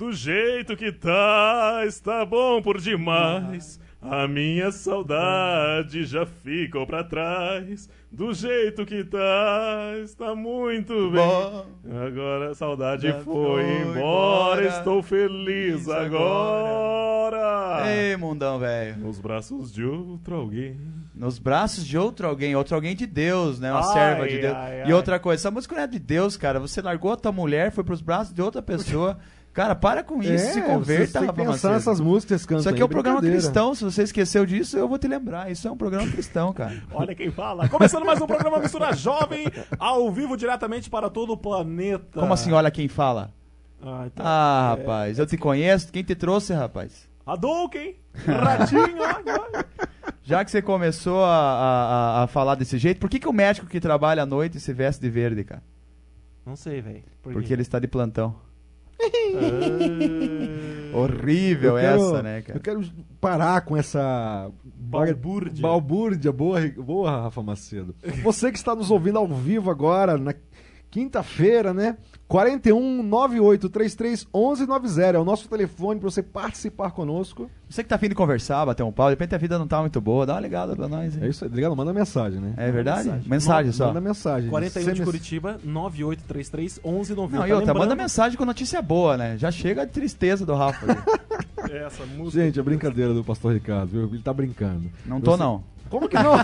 Do jeito que tá, está bom por demais. A minha saudade já ficou pra trás. Do jeito que tá, está muito bem. Agora a saudade Já foi embora. embora. Estou feliz Feliz agora. Ei, mundão, velho. Nos braços de outro alguém. Nos braços de outro alguém, outro alguém de Deus, né? Uma Ai, serva de Deus. ai, E ai. outra coisa, essa música não é de Deus, cara. Você largou a tua mulher, foi pros braços de outra pessoa. Cara, para com isso, É, se você converta, tem que Rafa pensar nessas músicas cantam Isso aqui aí, é um programa cristão. Se você esqueceu disso, eu vou te lembrar. Isso é um programa cristão, cara. Olha quem fala. Começando mais um programa Mistura Jovem, ao vivo diretamente para todo o planeta. Como assim, olha quem fala? Ah, então, Ah, é, rapaz, eu te conheço. Quem te trouxe, rapaz? Hadouken, Ratinho, olha, olha. Já que você começou a, a, a- falar desse jeito, por que, que o médico que trabalha à noite se veste de verde, cara? Não sei, velho. Por Porque ele está de plantão. Ah. Horrível quero- essa, né, cara? Eu quero parar com essa Balbúrdia. balbúrdia boa, boa, Rafa Macedo. Você que está nos ouvindo ao vivo agora, na quinta-feira, né? 41 9833 1190 é o nosso telefone para você participar conosco. Você que tá afim de conversar, bater um pau, de repente a vida não tá muito boa, dá uma ligada pra nós. hein? É isso aí, ligado? Manda mensagem, né? É verdade? Mensagem. Mensagem, só. Manda mensagem. 41 de Curitiba, 9833 1190. Não, e outra, manda Lembrando- mensagem com notícia boa, né? Já chega de tristeza do Rafa. Essa música. Gente, é brincadeira do pastor Ricardo, viu? Ele tá brincando. Não tô, Você- não. Como que não?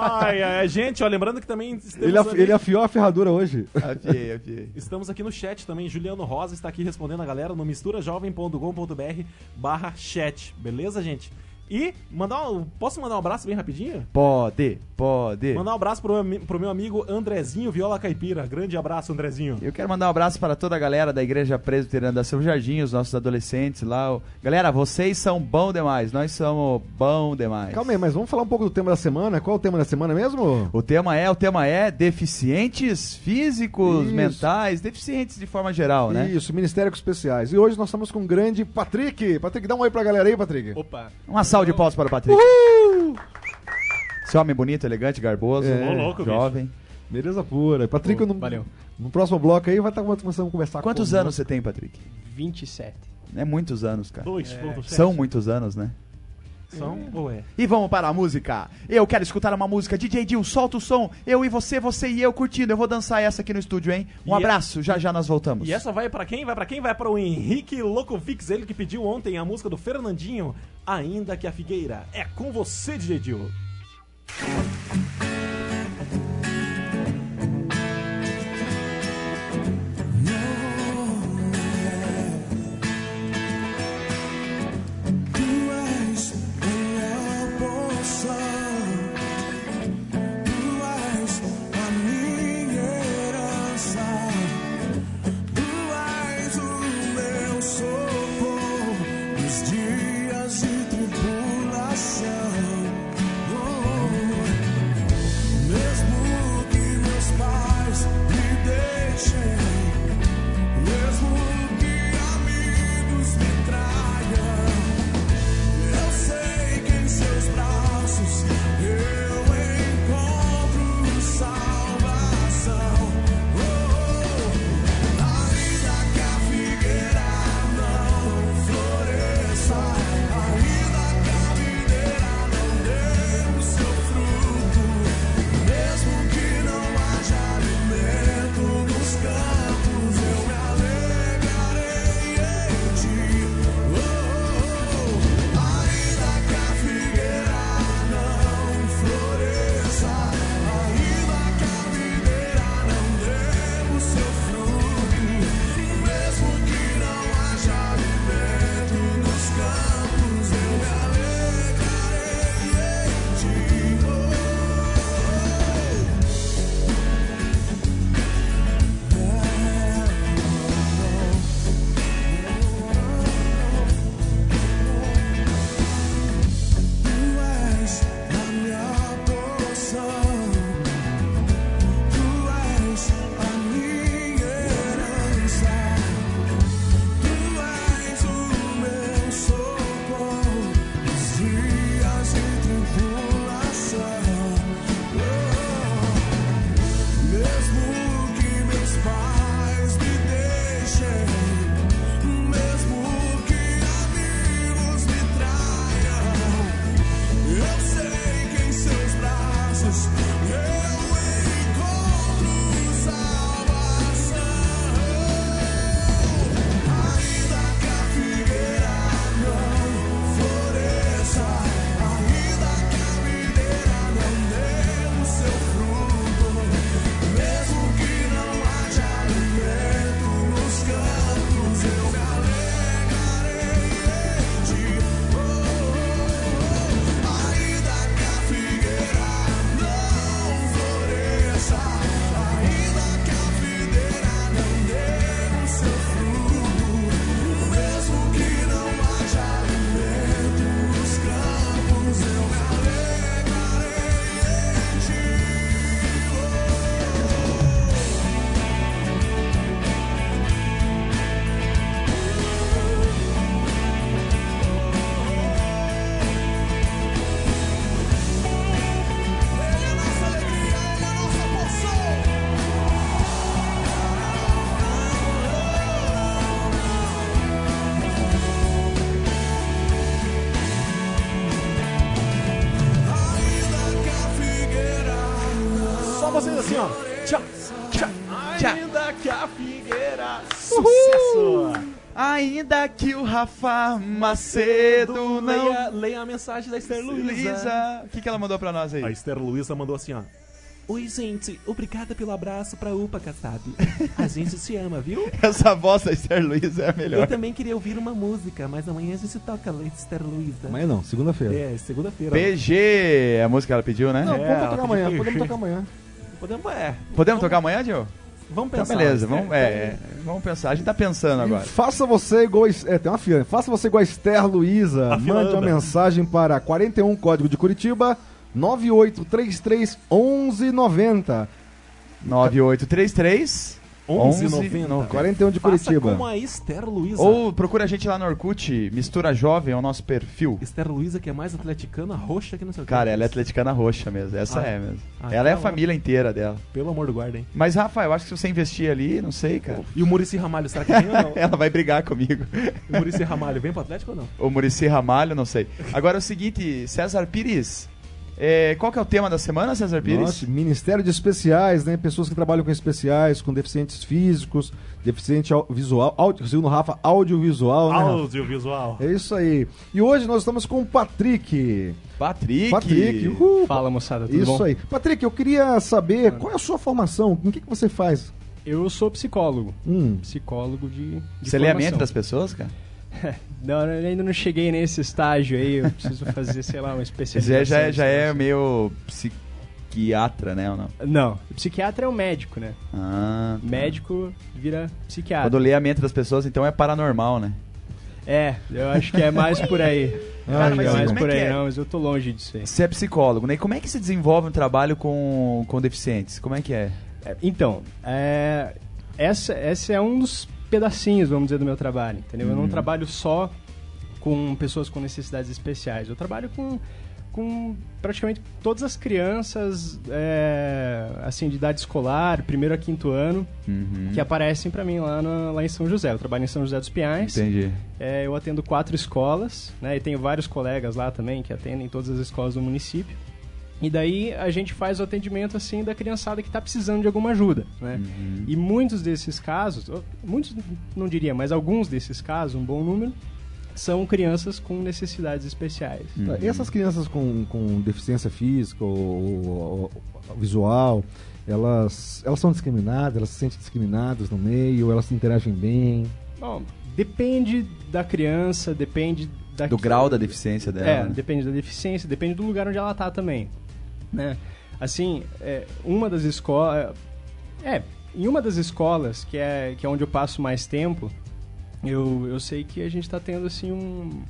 Ai, ai, gente, ó, lembrando que também ele, af- ali- ele afiou a ferradura hoje. Afiei, afiei. estamos aqui no chat também. Juliano Rosa está aqui respondendo a galera no misturajovem.com.br barra chat. Beleza, gente? E mandar um, posso mandar um abraço bem rapidinho? Pode, pode. Mandar um abraço pro, pro meu amigo Andrezinho Viola Caipira. Grande abraço, Andrezinho. Eu quero mandar um abraço para toda a galera da Igreja Presbiteriana da Seu Jardim, os nossos adolescentes lá. Galera, vocês são bom demais, nós somos bom demais. Calma aí, mas vamos falar um pouco do tema da semana. Qual é o tema da semana mesmo? O tema é, o tema é deficientes físicos, Isso. mentais, deficientes de forma geral, né? Isso, Ministérios Especiais. E hoje nós estamos com o grande Patrick. Patrick, dá um oi pra galera aí, Patrick. Opa. Uma salva de palmas para o Patrick. Esse homem bonito, elegante, garboso, É. Louco, bicho. jovem. Beleza pura. Patrick, Ô, no, valeu. no próximo bloco aí vai estar começando a conversar Quantos com anos você tem, Patrick? 27. É muitos anos, cara. 2.7. São muitos anos, né? São ou é? E vamos para a música. Eu quero escutar uma música. DJ Dil, solta o som. Eu e você, você e eu curtindo. Eu vou dançar essa aqui no estúdio, hein? Um E é- abraço. Já já nós voltamos. E essa vai pra quem? Vai pra quem? Vai para o Henrique Locovix, ele que pediu ontem a música do Fernandinho, Ainda que a Figueira. É com você, DJ Dil. Que o Rafa Macedo não... leia, leia a mensagem da Esther Luiza. Luísa. O que, que ela mandou pra nós aí? A Esther Luiza mandou assim, ó. Oi, gente. Obrigada pelo abraço pra UPA, Kassab. A gente se ama, viu? Essa voz da Esther Luiza é a Eu melhor. também queria ouvir uma música, mas amanhã a gente toca Esther Luiza. Amanhã não, segunda-feira. É, segunda-feira. PG, é a música que ela pediu, né? Não, É, vamos tocar amanhã, podemos tocar amanhã. Podemos, é. Podemos tocar amanhã, Gil? Vamos Então, pensar. beleza, Esther. vamos, é, é, vamos pensar. A gente tá pensando agora. Faça você igual. É, tem uma fila. né? Faça você igual a Esther Luiza. A fila Mande uma mensagem para 41 Código de Curitiba 9833 1190. 9833 11,90. 41 de Faça Curitiba. a Esther Luiza. Ou procura a gente lá no Orkut, Mistura Jovem, é o nosso perfil. Esther Luiza, que é mais atleticana, roxa que não sei o que. Cara, ela é atleticana roxa mesmo, essa Ah, é mesmo. ah, ela é a então- família inteira dela. Pelo amor do guarda, hein? Mas, Rafa, eu acho que se você investir ali, não sei, cara. E o Murici Ramalho, será que vem ou não? Ela vai brigar comigo. O Murici Ramalho vem pro Atlético ou não? O Murici Ramalho, não sei. Agora é o seguinte, César Pires, é, qual que é o tema da semana, César Pires? Nossa, Ministério de Especiais, né? Pessoas que trabalham com especiais, com deficientes físicos, deficiente visual, áudio, segundo o Rafa, audiovisual, né? Audiovisual. É isso aí. E hoje nós estamos com o Patrick. Patrick. Patrick, uhul. Fala moçada, tudo Isso bom? aí. Patrick, eu queria saber qual é a sua formação, o que, que você faz? Eu sou psicólogo. Hum, Psicólogo de. de Você lê a formação. mente das pessoas, cara? Não, eu ainda não cheguei nesse estágio aí. Eu preciso fazer, sei lá, uma especialização. já, é- já é nesse meio psiquiatra, né, ou não? Não, psiquiatra é o médico, né? Ah, tá. Médico vira psiquiatra. Quando lê a mente das pessoas, então é paranormal, né? É, eu acho que é mais por aí. Cara, Acho mas que é mais é por aí, é? não, mas eu tô longe disso aí. Você é psicólogo, né? E como é que se desenvolve um trabalho com, com deficientes? Como é que é? É, Então, é, essa, essa é um dos pedacinhos, vamos dizer, do meu trabalho, entendeu? Eu não Uhum. trabalho só com pessoas com necessidades especiais. Eu trabalho com, com praticamente todas as crianças, é, assim, de idade escolar, primeiro a quinto ano, Uhum. que aparecem pra mim lá, na- lá em São José. Eu trabalho em São José dos Pinhais. Entendi. É, eu atendo quatro escolas, né? E tenho vários colegas lá também que atendem todas as escolas do município. E daí a gente faz o atendimento assim da criançada que está precisando de alguma ajuda, né? Uhum. E muitos desses casos, muitos não diria, mas alguns desses casos, um bom número, são crianças com necessidades especiais. Tá, E essas crianças com, com deficiência física ou, ou- ou visual, elas, elas são discriminadas, elas se sentem discriminadas no meio, elas interagem bem. Bom, depende da criança, depende da Do grau da deficiência dela. É, né? depende da deficiência, depende do lugar onde ela tá também, né? Assim, é, uma das escolas... É, em uma das escolas, que é, que é onde eu passo mais tempo, eu, eu sei que a gente tá tendo, assim, um,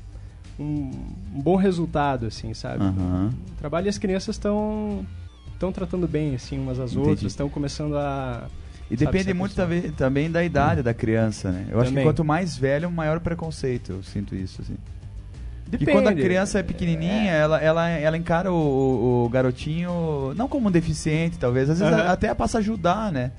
um, um bom resultado, assim, sabe? Aham. O trabalho e as crianças estão estão tratando bem, assim, umas às Entendi. outras, estão começando a... E Sabe, depende muito também, também da idade da criança, né? Eu acho que Também. quanto mais velho, maior o preconceito. Eu sinto isso, assim. Depende. E quando a criança é pequenininha, Ela, ela, ela encara o, o- garotinho não como um deficiente, talvez. Às vezes a- até passa a ajudar, né?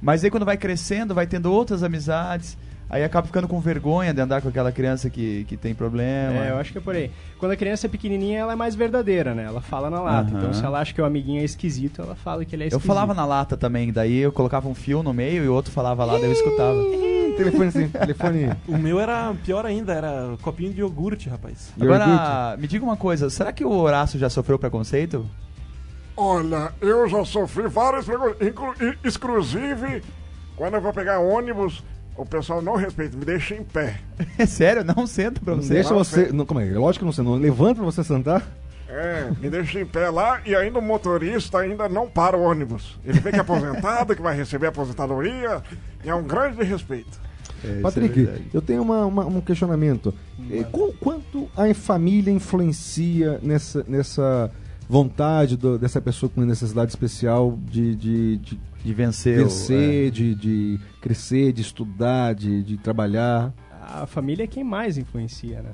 Mas aí quando vai crescendo, vai tendo outras amizades. Aí acaba ficando com vergonha de andar com aquela criança que, que tem problema. É, eu acho que é por aí. Quando a criança é pequenininha, ela é mais verdadeira, né? Ela fala na lata. Aham. Então, se ela acha que o amiguinho é esquisito, ela fala que ele é Eu esquisito. falava na lata também, daí eu colocava um fio no meio e o outro falava lá, daí eu escutava. Telefone, sim, telefone. O meu era pior ainda, era copinho de iogurte, rapaz. Agora, me diga uma coisa, será que o Horácio já sofreu preconceito? Olha, eu já sofri vários preconceitos, inclu- i- exclusive quando eu vou pegar ônibus, o pessoal não respeita, me deixa em pé. É sério? Não senta pra Não você? deixa Não, você. Não, como é? Lógico que não, não levanta pra você sentar. É, me deixa em pé lá e ainda o motorista ainda não para o ônibus. Ele vem que é aposentado, que vai receber aposentadoria, e é um grande respeito. É, é Patrick, verdade. eu tenho uma- uma- um questionamento. Eh, qual- quanto a família influencia nessa, nessa vontade do- dessa pessoa com necessidade especial de, de, de de vencer. vencer, é. de, de crescer, de estudar, de, de trabalhar? A família é quem mais influencia, né?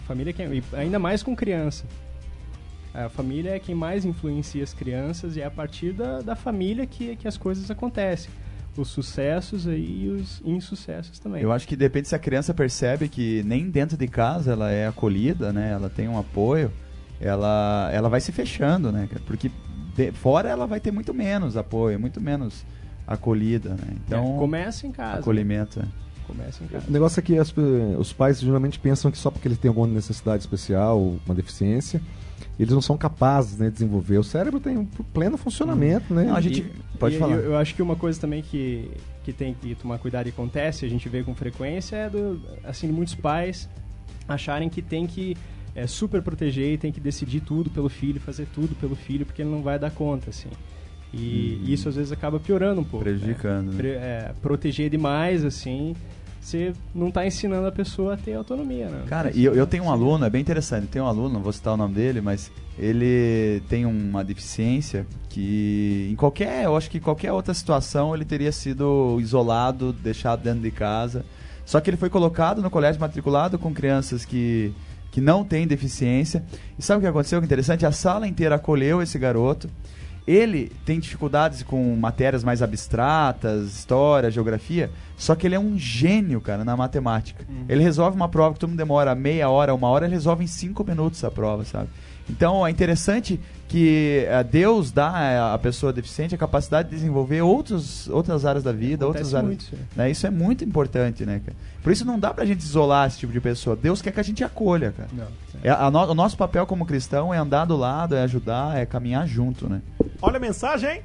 A família é quem... ainda mais com criança. A família é quem mais influencia as crianças e é a partir da, da família que, que as coisas acontecem. Os sucessos aí e os insucessos também. Eu acho que depende se a criança percebe que nem dentro de casa ela é acolhida, né? Ela tem um apoio, ela, ela vai se fechando, né? Porque de- fora ela vai ter muito menos apoio, muito menos acolhida, né? Então, É, começa em casa. acolhimento. é. Começa em casa. O negócio é que as os pais geralmente pensam que só porque ele tem alguma necessidade especial, uma deficiência, eles não são capazes né, de desenvolver. O cérebro tem um pleno funcionamento, né? Não, a gente E- pode e falar. Eu, eu acho que uma coisa também que, que tem que tomar cuidado e acontece, a gente vê com frequência, é do, assim, muitos pais acharem que tem que é, super proteger e tem que decidir tudo pelo filho, fazer tudo pelo filho, porque ele não vai dar conta, assim. E Uhum. isso às vezes acaba piorando um pouco. né? Prejudicando, né? Pre- é, proteger demais, assim, você não está ensinando a pessoa a ter autonomia, né? Cara, e eu, eu tenho um aluno, é bem interessante, tem um aluno, não vou citar o nome dele, mas ele tem uma deficiência que em qualquer, eu acho que qualquer outra situação ele teria sido isolado, deixado dentro de casa. Só que ele foi colocado no colégio matriculado com crianças que, que não têm deficiência. E sabe o que aconteceu? Que interessante, a sala inteira acolheu esse garoto. Ele tem dificuldades com matérias mais abstratas, história, geografia, só que ele é um gênio, cara, na matemática. Ele resolve uma prova que todo mundo demora meia hora, uma hora, ele resolve em cinco minutos a prova, sabe? Então é interessante que eh, Deus dá eh, à pessoa deficiente a capacidade de desenvolver outros, outras áreas da vida, Acontece outras áreas. muito isso, né? Isso é muito importante, né, cara? Por isso não dá pra gente isolar esse tipo de pessoa. Deus quer que a gente acolha, cara. Não, É, a no- o nosso papel como cristão é andar do lado, é ajudar, é caminhar junto, né? Olha a mensagem, hein?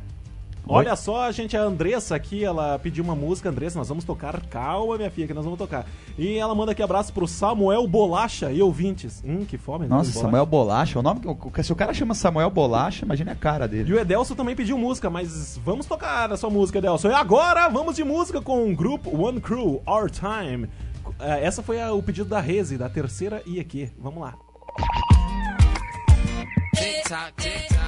Olha só, gente, a Andressa aqui, ela pediu uma música. Andressa, nós vamos tocar. Calma, minha filha, que nós vamos tocar. E ela manda aqui abraço pro Samuel Bolacha e ouvintes. Hum, que fome, né? Nossa, Bolacha. Samuel Bolacha, o nome se o cara chama Samuel Bolacha, imagine a cara E dele. o Edelso também pediu música, mas vamos tocar a sua música, Edelso. E agora vamos de música com o grupo One Crew, Our Time. Eh, Essa foi a- o pedido da Reze, da terceira IEQ. Vamos lá. Tick tock, tick tock.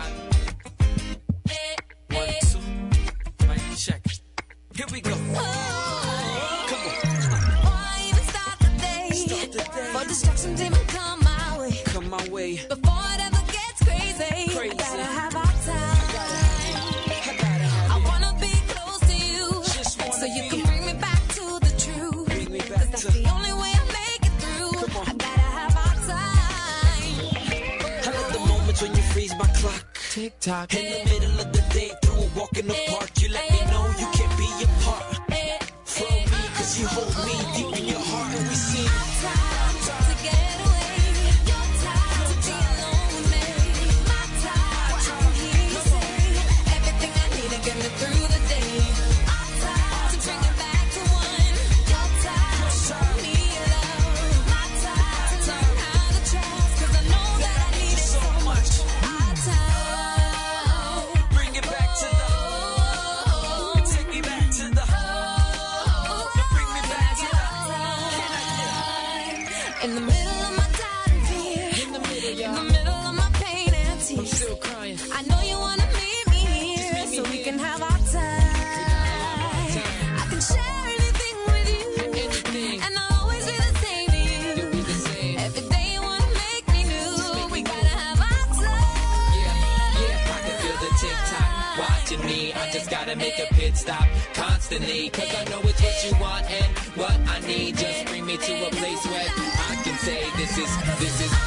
Here we go. Come on, Why even start the day? For distractions even come my way. come my way. Before it ever gets crazy, Crazy. gotta have our time. I gotta have I wanna be close to you, Just wanna so you be. can bring me back to the truth. Bring me 'Cause back that's to- the only way I make it through. Come on. I gotta have our time. I love the moments when you freeze my clock. Tick tock. In the middle of the day, through a walk in the park, you let me hold me deep in your heart, and we sing. Constantly. Cause I know it's what you want and what I need. Just bring me to a place where I can say this is, this is.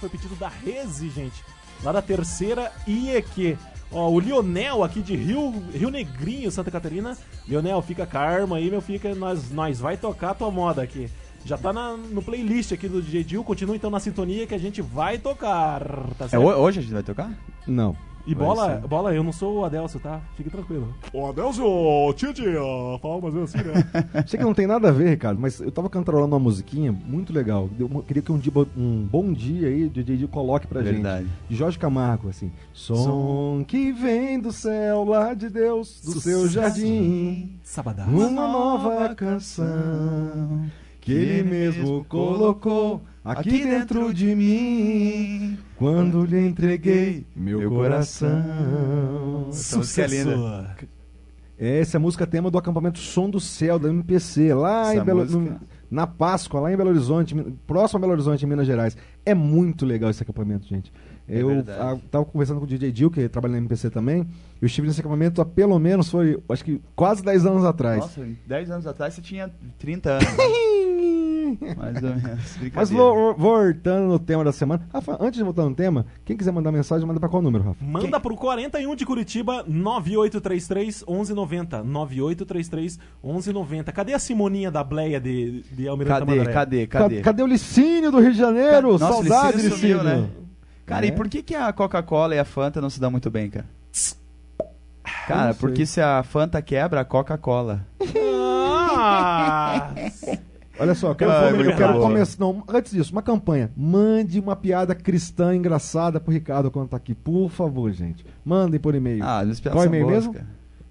Foi pedido da Reze, gente. lá da terceira IEQ. Ó, o Lionel aqui de Rio, Rio Negrinho, Santa Catarina. Lionel, fica karma aí, meu fica, nós, nós vai tocar a tua moda aqui. Já tá na- no playlist aqui do DJ Dil, continua então na sintonia que a gente vai tocar, tá É, certo? ho- hoje a gente vai tocar? Não. E Vai bola, ser. bola, eu não sou o Adelso, tá? Fique tranquilo. Ô, Adelso, Titi, fala mais vezes assim, né? Sei que não tem nada a ver, Ricardo, mas eu tava cantarolando uma musiquinha muito legal. Eu queria que um, dia, um bom dia aí o DJ coloque pra Verdade. gente. De Jorge Camargo, assim. Som que vem do céu, lá de Deus, do seu jardim. Sabadão. Uma nova canção que ele mesmo colocou aqui dentro de mim. Quando lhe entreguei meu coração. Essa música é linda. Essa é a música tema do acampamento Som do Céu, da MPC, lá Essa em Belo, no- na Páscoa, lá em Belo Horizonte, próximo a Belo Horizonte, em Minas Gerais. É muito legal esse acampamento, gente. É eu verdade. a- tava conversando com o DJ Dil, que trabalha na MPC também. Eu estive nesse acampamento há pelo menos, foi, acho que quase 10 anos atrás. Nossa, 10 anos atrás você tinha 30 anos. né? Mais ou menos. Mas voltando no tema da semana. Rafa, antes de voltar no tema, quem quiser mandar mensagem, manda pra qual número, Rafa? Manda pro 41 de Curitiba 9833 1190. 9833 1190. Cadê a Simoninha da Bleia de, de Almirante Cadê, Tamandaré? cadê, Cadê, cadê? cadê o Licínio do Rio de Janeiro? Nossa, Saudade, Licínio Licínio. sumiu, né? Cara, É. e por que, que a Coca-Cola e a Fanta não se dão muito bem, cara? Cara, porque se a Fanta quebra, a Coca-Cola. Ah! Olha só, eu quero, Ah, eu quero boa. começar. Não, antes disso, uma campanha. Mande uma piada cristã engraçada pro Ricardo quando tá aqui. Por favor, gente. Mandem por e-mail. Ah, Qual e-mail mesmo?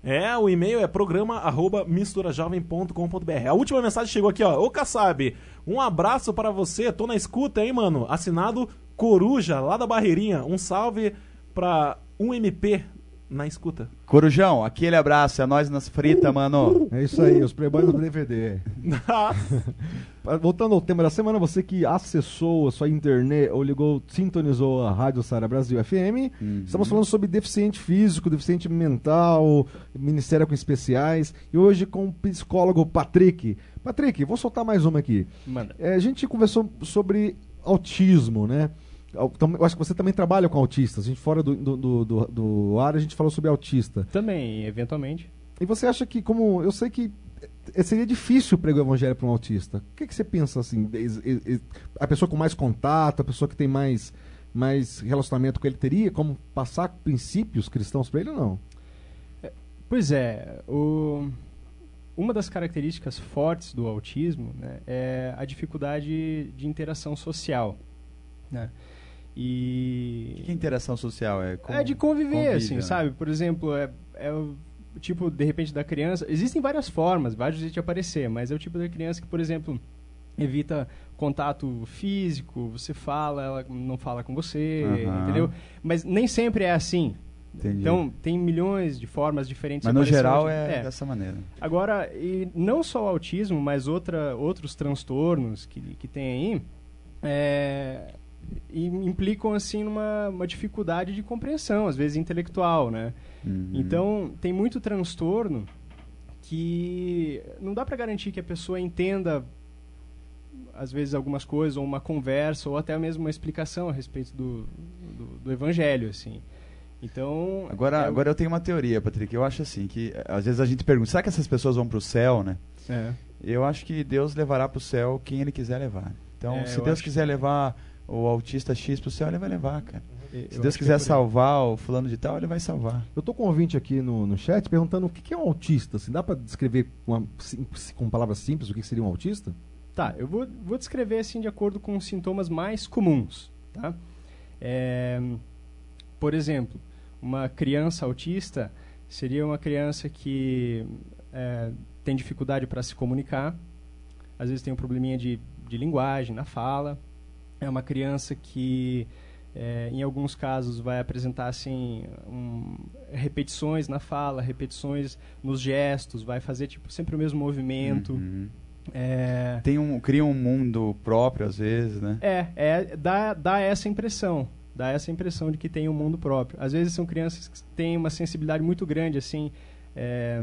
É, o e-mail é programa arroba misturajovem.com.br. A última mensagem chegou aqui, ó. Ô Kassab, um abraço para você. Tô na escuta, hein, mano? Assinado Coruja, lá da Barreirinha. Um salve pra 1MP na escuta. Corujão, aquele abraço. É nós nas fritas, mano. É isso aí, os playboys do DVD. Voltando ao tema da semana, você que acessou a sua internet ou ligou, sintonizou a Rádio Sara Brasil FM, Uhum. estamos falando sobre deficiente físico, deficiente mental, Ministério com especiais, e hoje com o psicólogo Patrick. Patrick, vou soltar mais uma aqui. Manda. É, a gente conversou sobre autismo, né? Eu acho que você também trabalha com autistas. A gente, fora do, do, do, do- ar, a gente falou sobre autista. Também, eventualmente. E você acha que, como. Eu sei que eh, seria difícil pregar o evangelho para um autista. O que, que você pensa assim? A pessoa com mais contato, a pessoa que tem mais, mais relacionamento com ele, teria como passar princípios cristãos para ele ou não? Pois é, o- uma das características fortes do autismo né, é a dificuldade de interação social. Né? E Que interação social é? Como é de conviver, convive, assim, né? sabe? Por exemplo, é, é o tipo, de repente, da criança. Existem várias formas, vários jeitos de aparecer, mas é o tipo da criança que, por exemplo, evita contato físico, você fala, ela não fala com você, entendeu? Mas nem sempre é assim. Entendi. Então, tem milhões de formas diferentes Mas no geral autismo. é, dessa maneira. Agora, e não só o autismo, mas outra, outros transtornos que, que tem aí, é, e implicam, assim, numa uma dificuldade de compreensão, às vezes intelectual, né? Uhum. Então, tem muito transtorno que não dá para garantir que a pessoa entenda às vezes algumas coisas ou uma conversa ou até mesmo uma explicação a respeito do, do, do evangelho assim então Agora, é, agora eu tenho uma teoria, Patrick. Eu acho assim que eh, às vezes a gente pergunta, será que essas pessoas vão pro céu, né? é, Eu acho que Deus levará pro céu quem ele quiser levar. Então, É, se eu Deus quiser levar o autista X pro céu, ele vai levar, cara. eu Se acho Deus é quiser aí. salvar o fulano de tal, ele vai salvar. Eu tô com um ouvinte aqui no, no chat perguntando o que, que é um autista. Assim, dá para descrever com, uma com palavras simples o que, que seria um autista? Tá, eu vou, vou descrever assim de acordo com os sintomas mais comuns, tá? É, por exemplo, uma criança autista seria uma criança que é, tem dificuldade para se comunicar, às vezes tem um probleminha de, de linguagem na fala, é uma criança que é, em alguns casos vai apresentar assim um, repetições na fala, repetições nos gestos, vai fazer tipo sempre o mesmo movimento. Uhum. É, Tem um, cria um mundo próprio às vezes, né? é, é dá, dá essa impressão. Dá essa impressão de que tem um mundo próprio. Às vezes são crianças que têm uma sensibilidade muito grande, assim, é,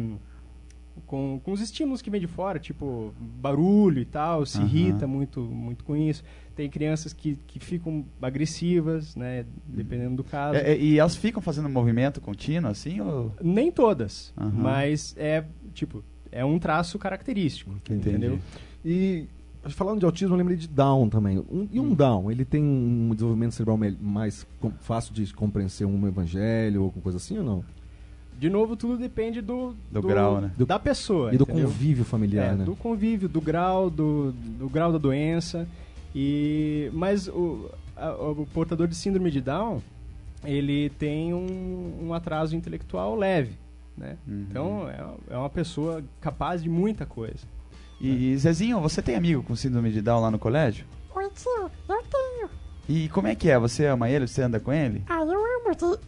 com, com os estímulos que vem de fora, tipo barulho e tal, se Aham. irrita muito, muito com isso. Tem crianças que, que ficam agressivas, né? Dependendo do caso. É, é, e elas ficam fazendo movimento contínuo assim? Ou... Nem todas, Aham. mas é tipo é um traço característico, Entendi. entendeu? E falando de autismo, eu lembrei de Down também. Um- e um Down, ele tem um desenvolvimento cerebral mais fácil de compreender um evangelho ou alguma coisa assim ou não? De novo, tudo depende do, Do grau, né? da pessoa. E do entendeu? convívio familiar, É, né? do convívio, do grau, do, do grau da doença. E, mas o, a- o portador de síndrome de Down, ele tem um, um atraso intelectual leve. Né? Uhum. Então, é, é uma pessoa capaz de muita coisa. E, e, Zezinho, você tem amigo com síndrome de Down lá no colégio? Oi, tio, eu tenho. E como é que é? Você ama ele? Você anda com ele? Ah, eu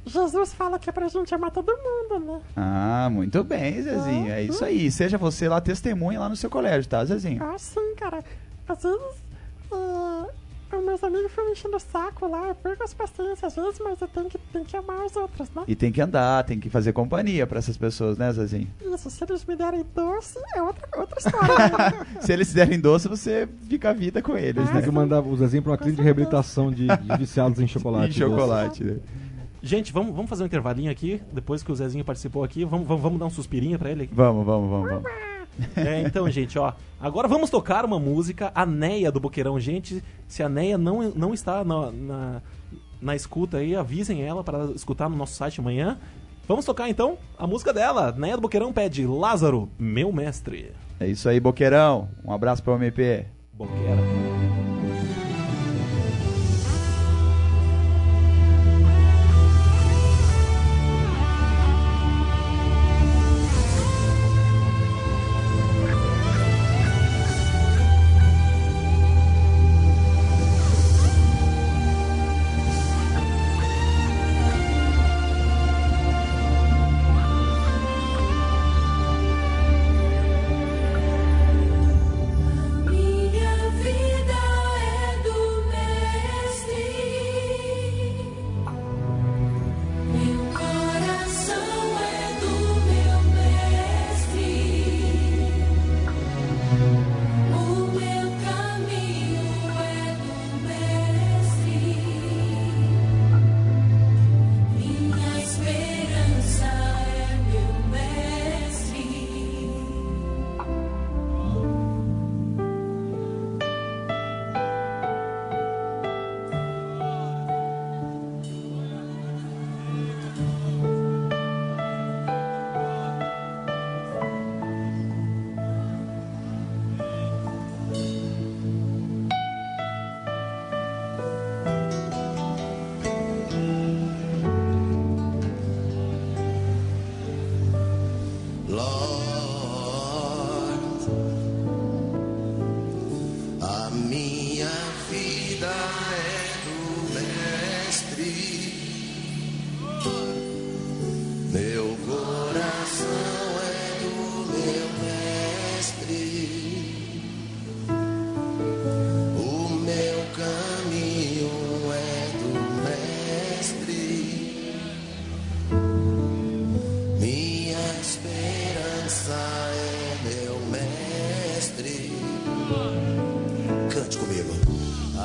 Jesus fala que é pra gente amar todo mundo, né? Ah, muito bem, Zezinho. É isso aí. Seja você lá testemunha lá no seu colégio, tá, Zezinho? Ah, sim, cara. Às vezes, é, os meus amigos ficam enchendo o saco lá. Eu perco as paciências às vezes, mas eu tenho que, tenho que amar os outros, né? E tem que andar, tem que fazer companhia pra essas pessoas, né, Zezinho? Isso, se eles me derem doce, é outra, outra história. né? Se eles derem doce, você fica a vida com eles, Tem né? que mandar o Zezinho pra uma clínica de reabilitação de, de viciados em chocolate. E chocolate, né? Gente, vamos, vamos fazer um intervalinho aqui, depois que o Zezinho participou aqui. Vamos, vamos, vamos dar um suspirinho pra ele aqui. Vamos, vamos, vamos, vamos. É, então, gente, ó. Agora vamos tocar uma música, a Neia do Boqueirão. Gente, se a Neia não, não está na, na, na escuta aí, avisem ela para escutar no nosso site amanhã. Vamos tocar então a música dela. Neia do Boqueirão pede Lázaro, meu mestre. É isso aí, Boqueirão. Um abraço pro MP. Boqueira.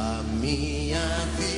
Oh,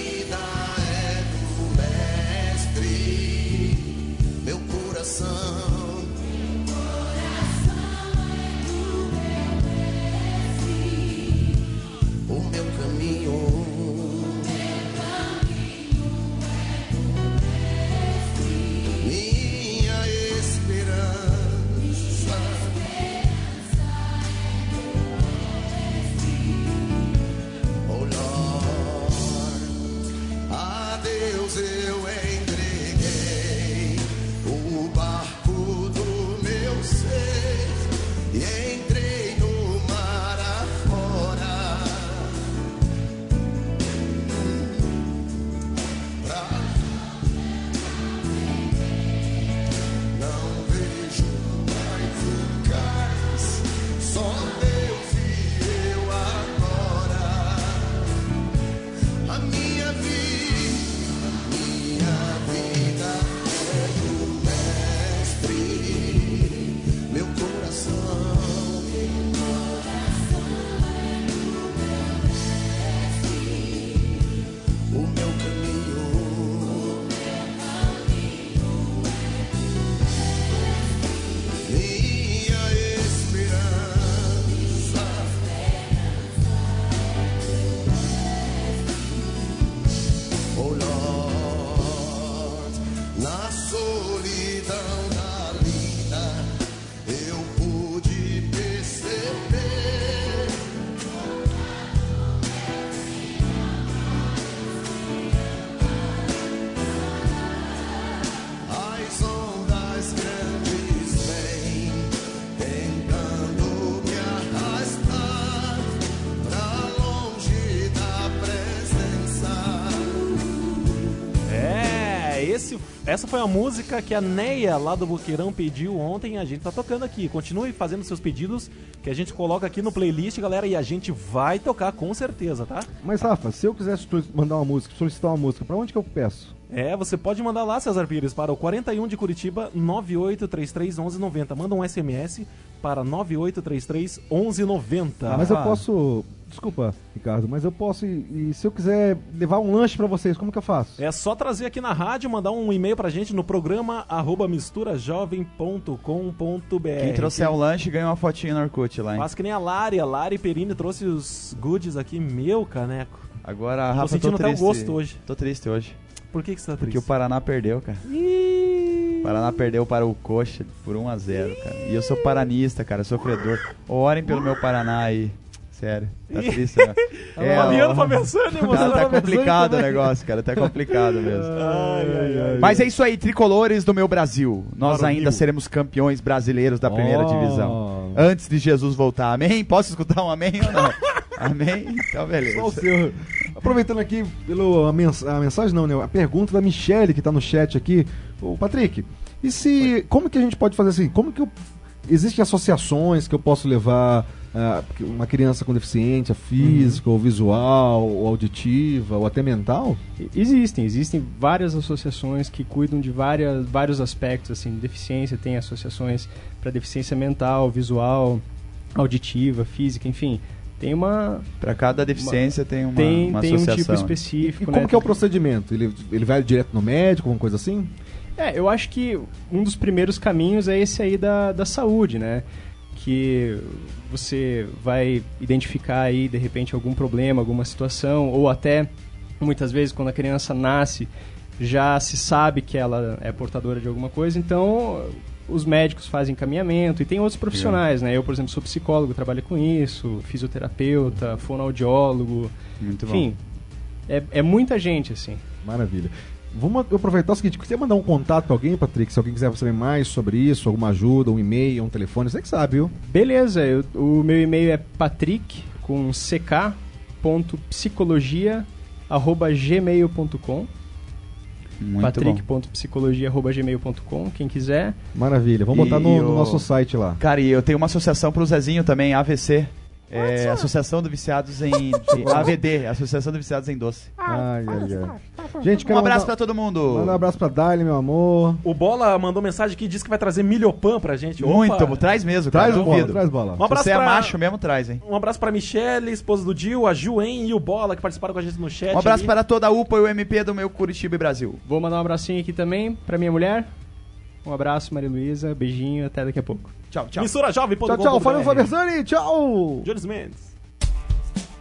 essa foi a música que a Neia lá do Boqueirão pediu ontem. A gente tá tocando aqui. Continue fazendo seus pedidos que a gente coloca aqui no playlist, galera, e a gente vai tocar com certeza, tá? Mas, Rafa, se eu quisesse mandar uma música, solicitar uma música, pra onde que eu peço? É, você pode mandar lá, César Pires, para o 41 de Curitiba 98331190. Manda um SMS para 98331190. mas eu Ah. posso. Desculpa, Ricardo, mas eu posso. E, e se eu quiser levar um lanche pra vocês, como que eu faço? É só trazer aqui na rádio, mandar um e-mail pra gente no programa arroba misturajovem.com.br. Quem trouxer um lanche ganha uma fotinha no Orkut lá, hein? Que nem a Lari. A Lari Perini trouxe os goodies aqui, meu caneco. Agora, Tô Rafa, sentindo tô até o gosto hoje. Tô triste hoje. Por que, que você tá Porque triste? o Paraná perdeu, cara. O Paraná perdeu para o Coxa por 1 a 0 cara. E eu sou paranista, cara, sofredor. Orem pelo meu Paraná aí. Sério. Tá triste, né? É, Fabiano ó, tá pensando, hein, Tá, moçada? tá complicado o negócio, cara. Tá complicado mesmo. Ai, ai, ai. Mas é isso aí, tricolores do meu Brasil. Nós ainda seremos campeões brasileiros da primeira Oh. divisão. Antes de Jesus voltar. Amém? Posso escutar um amém ou não? amém? Então, beleza. Só o seu. Aproveitando aqui pelo, a, mens- a mensagem, não, né? A pergunta da Michelle que tá no chat aqui. Ô, Patrick, e se. Como que a gente pode fazer assim? Como que eu. Existem associações que eu posso levar uma criança com deficiência física, ou visual, ou auditiva, ou até mental? Existem, existem várias associações que cuidam de várias, vários aspectos, assim, de deficiência, tem associações para deficiência mental, visual, auditiva, física, enfim. Tem uma Pra cada deficiência tem uma, tem, uma tem um tipo E específico, como né? que é o procedimento? Ele, ele vai direto no médico, alguma coisa assim? É, eu acho que um dos primeiros caminhos é esse aí da, da saúde, né? Que você vai identificar aí, de repente, algum problema, alguma situação, ou até, muitas vezes, quando a criança nasce, já se sabe que ela é portadora de alguma coisa, então os médicos fazem encaminhamento e tem outros profissionais, né? Eu, por exemplo, sou psicólogo, trabalho com isso, fisioterapeuta, fonoaudiólogo, Muito bom. enfim, é, é muita gente, assim. Maravilha. Vamos aproveitar o seguinte, quer mandar um contato pra alguém, Patrick? Se alguém quiser saber mais sobre isso, alguma ajuda, um e-mail, um telefone, você que sabe, viu? Beleza, eu- o meu e-mail é patrick com ck.psicologia@gmail.com. Patrick.psicologia@gmail.com, quem quiser. Maravilha. Vamos botar no, no nosso site lá. Cara, e eu tenho uma associação pro Zezinho também, AVC. É, Associação do Viciados em. de- AVD, Associação do Viciados em Doce. Ai, Ai, ai. Gente, Um abraço mandar- pra todo mundo. Manda um abraço pra Dali, meu amor. O Bola mandou mensagem aqui e disse que vai trazer milhopan pra gente. Muito, Opa! traz mesmo, Traz cara, bola, duvido. traz bola. Um abraço Se você é pra- macho mesmo, traz, hein? Um abraço pra Michelle, esposa do Dil, a Juen e o Bola que participaram com a gente no chat. Um abraço ali. para toda a UPA e o MP do meu Curitiba e Brasil. Vou mandar um abracinho aqui também pra minha mulher. Um abraço, Maria Luísa. Beijinho, até daqui a pouco. Tchau, tchau. Missura Jovem. Tchau, tchau. Falando Fabersani. Tchau. Jones Mendes.